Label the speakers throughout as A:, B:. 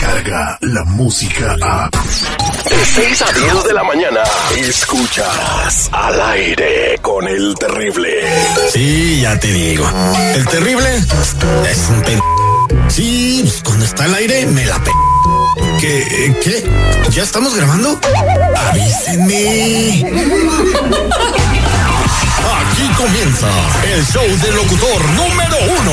A: llega la música a...
B: De 6 a 10 de la mañana, escuchas al aire con el terrible.
C: Sí, ya te digo. El terrible es un pen... Sí, pues, cuando está al aire me la pe... ¿Qué? ¿Qué? ¿Ya estamos grabando? Avísenme. Aquí comienza el show del locutor número uno.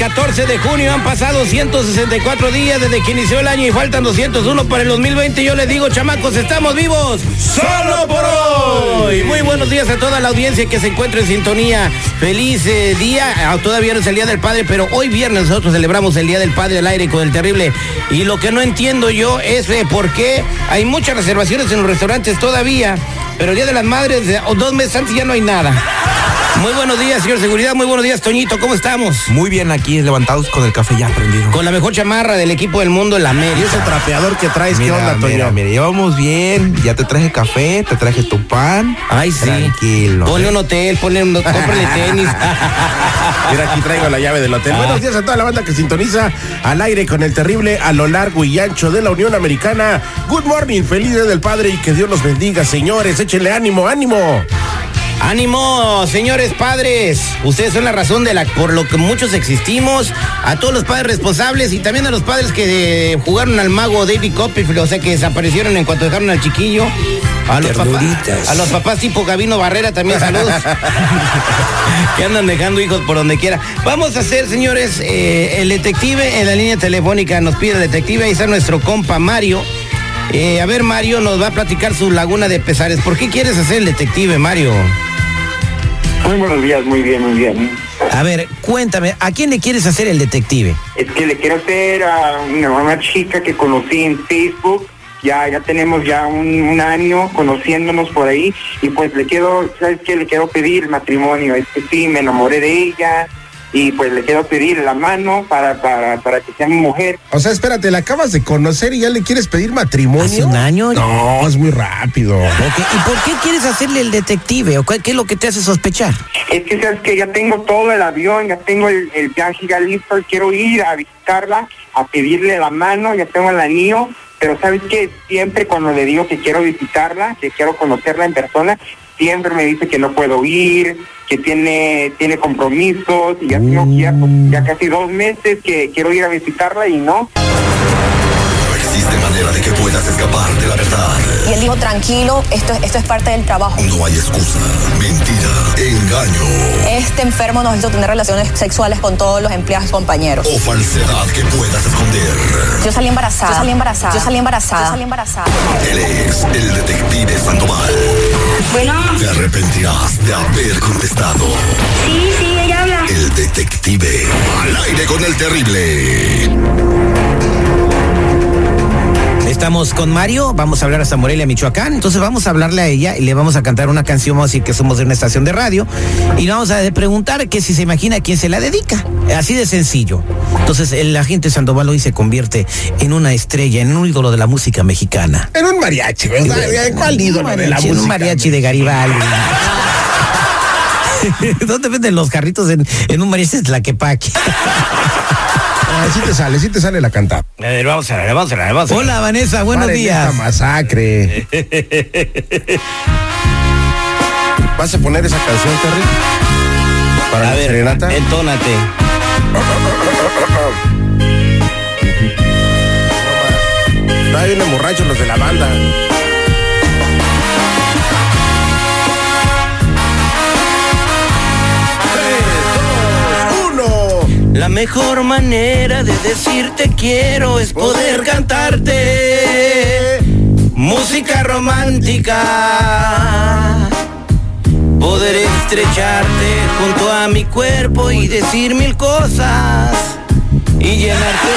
D: 14 de junio, han pasado 164 días desde que inició el año y faltan 201 para el 2020. Yo les digo, chamacos, estamos vivos solo por hoy. Muy buenos días a toda la audiencia que se encuentra en sintonía. Feliz eh, día, Ah, todavía no es el Día del Padre, pero hoy viernes nosotros celebramos el Día del Padre al aire con el terrible. Y lo que no entiendo yo es eh, por qué hay muchas reservaciones en los restaurantes todavía, pero el Día de las Madres, eh, dos meses antes ya no hay nada. Muy buenos días, señor Seguridad. Muy buenos días, Toñito. ¿Cómo estamos?
E: Muy bien aquí, levantados con el café ya prendido.
D: Con la mejor chamarra del equipo del mundo, la
E: Y
D: América.
E: ese trapeador que traes, ¿qué onda, Toño?
D: mira,
E: Mira, llevamos bien, ya te traje café, te traje tu pan.
D: Ay, sí.
E: Tranquilo.
D: Ponle un hotel, ponle un, cómprale tenis.
F: Mira, aquí traigo la llave del hotel. Buenos días a toda la banda que sintoniza al aire con el terrible a lo largo y ancho de la Unión Americana. Good morning, feliz día del Padre y que Dios los bendiga, señores. Échenle ánimo, ánimo.
D: Ánimo, señores padres. Ustedes son la razón de la por lo que muchos existimos. A todos los padres responsables y también a los padres que eh, jugaron al mago David Copperfield, o sea que desaparecieron en cuanto dejaron al chiquillo. A los, papás, a los papás tipo Gabino Barrera también saludos. que andan dejando hijos por donde quiera. Vamos a hacer, señores, eh, el detective en la línea telefónica nos pide el detective. Ahí está nuestro compa Mario. Eh, a ver, Mario nos va a platicar su laguna de pesares. ¿Por qué quieres hacer el detective, Mario?
G: Muy buenos días, muy bien, muy bien.
D: A ver, cuéntame, ¿a quién le quieres hacer el detective?
G: Es que le quiero hacer a una, una chica que conocí en Facebook. Ya, ya tenemos ya un, un año conociéndonos por ahí y pues le quiero, ¿sabes qué? Le quiero pedir matrimonio. Es que sí, me enamoré de ella y pues le quiero pedir la mano para, para, para que sea mi mujer.
F: O sea, espérate, la acabas de conocer y ya le quieres pedir matrimonio.
D: ¿Hace un año?
F: No, es muy rápido.
D: Ok, ¿Y por qué quieres hacerle el detective? ¿O qué, qué es lo que te hace sospechar?
G: Es que sabes que ya tengo todo el avión, ya tengo el, el viaje ya listo, y quiero ir a visitarla, a pedirle la mano, ya tengo el anillo, pero sabes que siempre cuando le digo que quiero visitarla, que quiero conocerla en persona, siempre me dice que no puedo ir, que tiene, tiene compromisos, y ya tengo que ya, pues, ya casi dos meses que quiero ir a visitarla y no.
C: No existe manera de que puedas escapar de la verdad.
H: Y él dijo, tranquilo, esto, esto es parte del trabajo.
C: No hay excusa, mentira, engaño
H: Este enfermo nos hizo tener relaciones sexuales con todos los empleados y compañeros.
C: o falsedad que puedas esconder.
H: Yo salí embarazada. Yo salí embarazada. Yo salí embarazada. Yo salí embarazada.
C: Él es el detective Sandoval.
I: Bueno,
C: arrepentirás de haber contestado.
I: sí, sí, ella habla.
C: El detective al aire con el terrible.
D: Estamos con Mario, vamos a hablar hasta Morelia, Michoacán. Entonces vamos a hablarle a ella y le vamos a cantar una canción, vamos a decir que somos de una estación de radio. Y le vamos a preguntar que si se imagina a quién se la dedica. Así de sencillo. Entonces el agente Sandoval hoy se convierte en una estrella, en un ídolo de la música mexicana.
F: En un mariachi, ¿verdad? ¿Cuál ídolo de la
D: En
F: música?
D: un mariachi de Garibaldi. ¿Dónde venden los carritos en, en un mariachi de Tlaquepaque?
F: Así te sale, sí te sale la cantada.
D: A ver, vamos a ver, vamos a ver, vamos a ver. Hola, Vanessa, buenos
F: Paren
D: días.
F: esta masacre. ¿Vas a poner esa canción, Terry? Para
D: A
F: la
D: ver,
F: serenata.
D: entónate.
F: Está bien borrachos los de la banda.
D: Mejor manera de decirte quiero es poder cantarte música romántica. Poder estrecharte junto a mi cuerpo y decir mil cosas y llenarte.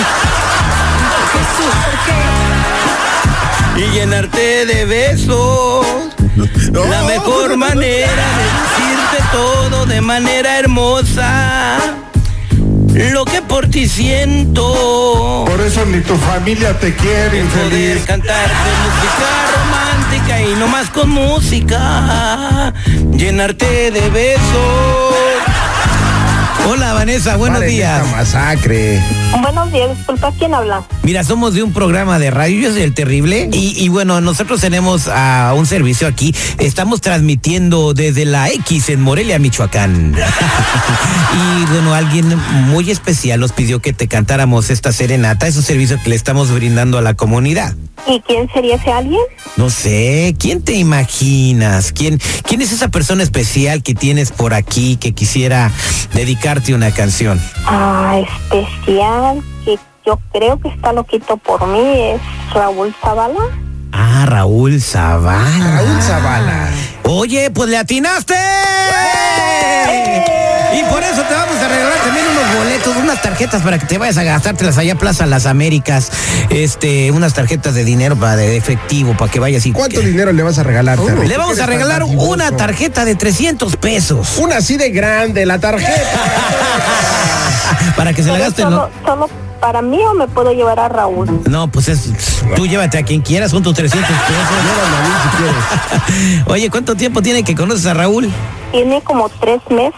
D: Jesús, ¿por qué? Y llenarte de besos. La mejor manera de decirte todo de manera hermosa. Por ti siento.
A: Por eso ni tu familia te quiere,
D: Es poder
A: infeliz.
D: cantarte música romántica y no más con música. Llenarte de besos. Hola Vanessa, buenos
F: Paren
D: días.
F: esta masacre.
H: Buenos días, disculpa, ¿quién habla?
D: Mira, somos de un programa de radio, yo soy el terrible. Y, y bueno, nosotros tenemos ah, un servicio aquí. Estamos transmitiendo desde la X en Morelia, Michoacán. y bueno, alguien muy especial nos pidió que te cantáramos esta serenata. Es un servicio que le estamos brindando a la comunidad.
H: ¿Y quién sería ese alguien?
D: No sé, ¿quién te imaginas? ¿Quién, ¿Quién es esa persona especial que tienes por aquí que quisiera dedicarte una canción?
H: Ah, especial, que yo creo que está loquito por mí, es Raúl Zavala.
D: Ah, Raúl Zavala.
F: Raúl Zavala.
D: Oye, pues le atinaste. Y por eso te vamos a regalar también unos boletos, unas tarjetas para que te vayas a gastártelas allá a Plaza Las Américas. Este, unas tarjetas de dinero para de efectivo para que vayas y
F: ¿Cuánto dinero le vas a regalar, Terry?
D: le vamos a regalar una tarjeta de 300 pesos
F: Una así de grande, la tarjeta.
D: para que se la gasten.
H: solo, solo para mí o me puedo llevar a Raúl.
D: No, pues es, tú llévate a quien quieras, son tus 300 pesos. Oye, ¿cuánto tiempo tiene que conoces a Raúl?
H: Tiene como tres meses.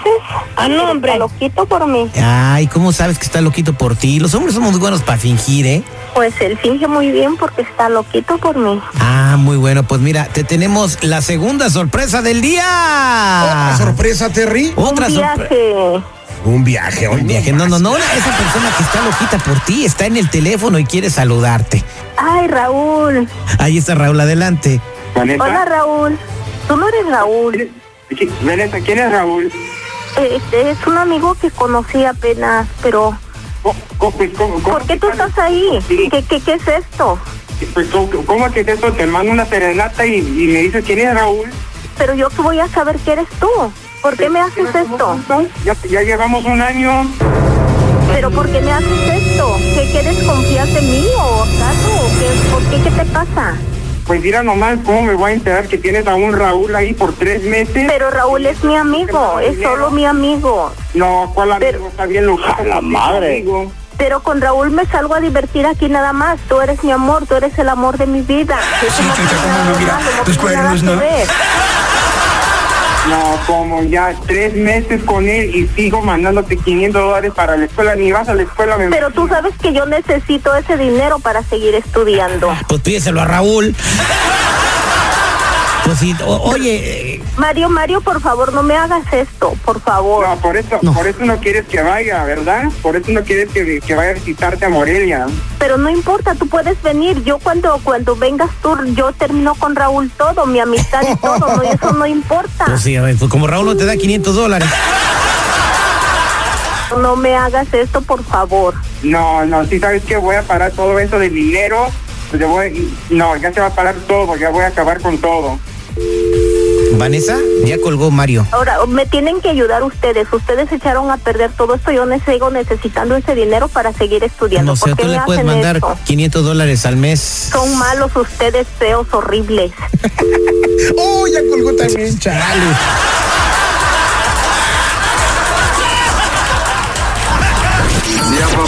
H: Ah, no, hombre. Está loquito por mí.
D: Ay, ¿cómo sabes que está loquito por ti? Los hombres somos muy buenos para fingir, ¿eh?
H: Pues él finge muy bien porque está loquito por mí.
D: Ah, muy bueno. Pues mira, te tenemos la segunda sorpresa del día.
F: Otra sorpresa, Terry.
D: Otra sorpresa.
H: Viaje.
F: Un viaje, hoy
D: Un viaje. No, no, no. Esa persona que está loquita por ti está en el teléfono y quiere saludarte.
H: Ay, Raúl.
D: Ahí está Raúl, adelante.
G: Vanessa,
H: Hola, Raúl. Tú no eres Raúl.
G: Sí, Vanessa, ¿quién es Raúl?
H: Este es un amigo que conocí apenas, pero
G: ¿Cómo, cómo- cómo- cómo-
H: ¿por qué tú estás ahí?
G: Sí.
H: ¿Qué, qué, qué es esto?
G: Pues, ¿cómo, cómo que es eso? Te mando una serenata y, y me dices quién es Raúl.
H: Pero yo que voy a saber que eres tú. ¿Por qué me haces esto?
G: Ya, ya llevamos un año.
H: ¿Pero por qué me haces esto? ¿Qué quieres confiar de mí o acaso? ¿O qué, ¿Por qué? ¿Qué te pasa?
G: Pues mira nomás cómo me voy a enterar que tienes a un Raúl ahí por tres meses.
H: Pero Raúl es mi amigo, es solo mi amigo.
G: No, ¿cuál amigo?
H: Pero-
G: Está bien loquito. La madre.
H: Pero con Raúl me salgo a divertir aquí nada más. Tú eres mi amor, tú eres el amor de mi vida. Eso no tiene nada de malo, no tiene nada que ver.
G: No, como ya tres meses con él y sigo mandándote 500 dólares para la escuela, ni vas a la escuela. Me...
H: Pero tú sabes que yo necesito ese dinero para seguir estudiando.
D: Pues pídeselo a Raúl. Pues sí, o- oye,
H: Mario, Mario, por favor, no me hagas esto, por favor.
G: No, por eso,
D: No.
G: por eso no quieres que vaya, ¿verdad? Por eso no quieres que, que vaya a visitarte a Morelia.
H: Pero no importa, tú puedes venir. Yo cuando cuando vengas tú, yo termino con Raúl todo, mi amistad y todo, no, eso no importa.
D: pues sí, a ver, pues como Raúl no te da 500 dólares.
H: No me hagas esto, por favor.
G: No, no, si sabes que voy a parar todo eso de dinero, pues yo voy, no, ya se va a parar todo, ya voy a acabar con todo.
D: Vanessa, ya colgó Mario.
H: Ahora, me tienen que ayudar ustedes. Ustedes echaron a perder todo esto. Yo sigo necesitando ese dinero para seguir estudiando.
D: No sé,
H: ¿Por qué
D: tú le puedes mandar
H: esto?
D: 500 dólares al mes.
H: Son malos ustedes, feos, horribles.
F: Oh, ya colgó también,
A: papá.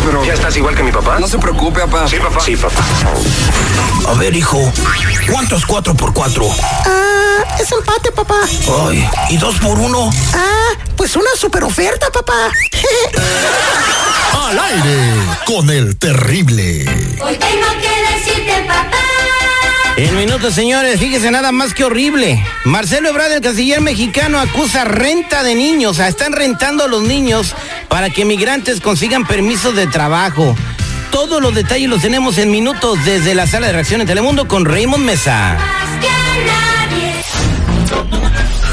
J: pero...
B: ¿Ya estás igual que mi papá?
J: No se preocupe, papá.
B: Sí, papá. Sí, papá.
C: A ver, hijo, ¿cuánto es cuatro por cuatro?
K: Ah, es empate, papá.
C: Ay, ¿y dos por uno?
K: Ah, pues una super oferta, papá.
C: Al aire con el terrible.
I: Hoy tengo que decirte, papá.
D: En minutos, señores, fíjese nada más que horrible. Marcelo Ebrard, el canciller mexicano, acusa renta de niños. O sea, están rentando a los niños para que migrantes consigan permisos de trabajo. Todos los detalles los tenemos en minutos desde la sala de reacción en Telemundo con Raymond Mesa.